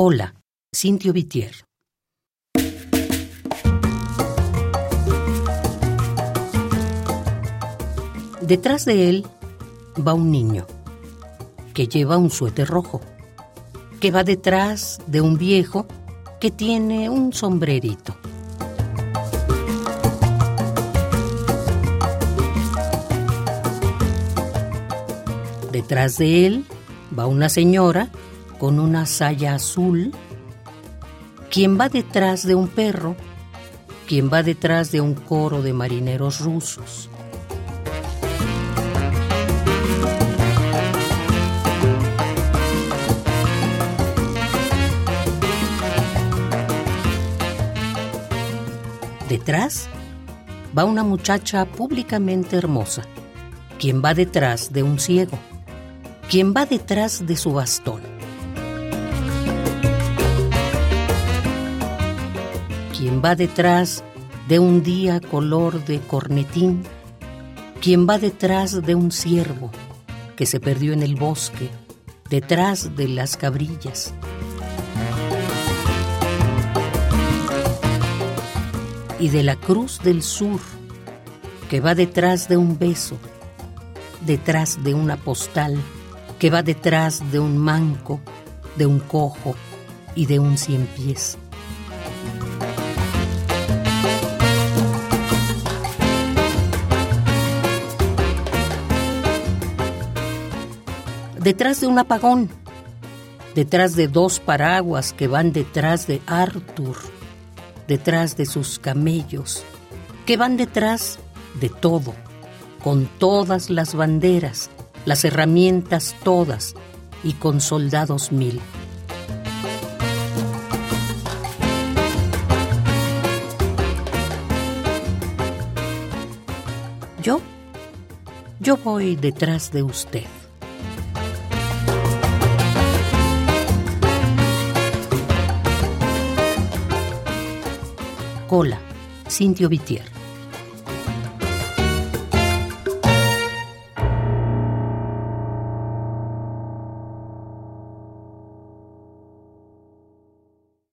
Cola, Cintio Vitier. Detrás de él va un niño que lleva un suéter rojo, que va detrás de un viejo que tiene un sombrerito. Detrás de él va una señora con una saya azul, quien va detrás de un perro, quien va detrás de un coro de marineros rusos. Detrás va una muchacha públicamente hermosa, quien va detrás de un ciego, quien va detrás de su bastón. Quien va detrás de un día color de cornetín, quien va detrás de un ciervo que se perdió en el bosque, detrás de las cabrillas. y de la cruz del sur, que va detrás de un beso, detrás de una postal, que va detrás de un manco, de un cojo y de un cien pies. Detrás de un apagón, detrás de dos paraguas que van detrás de Arthur detrás de sus camellos, que van detrás de todo, con todas las banderas, las herramientas todas y con soldados mil. Yo, yo voy detrás de usted. Cola, Cintio Vitier.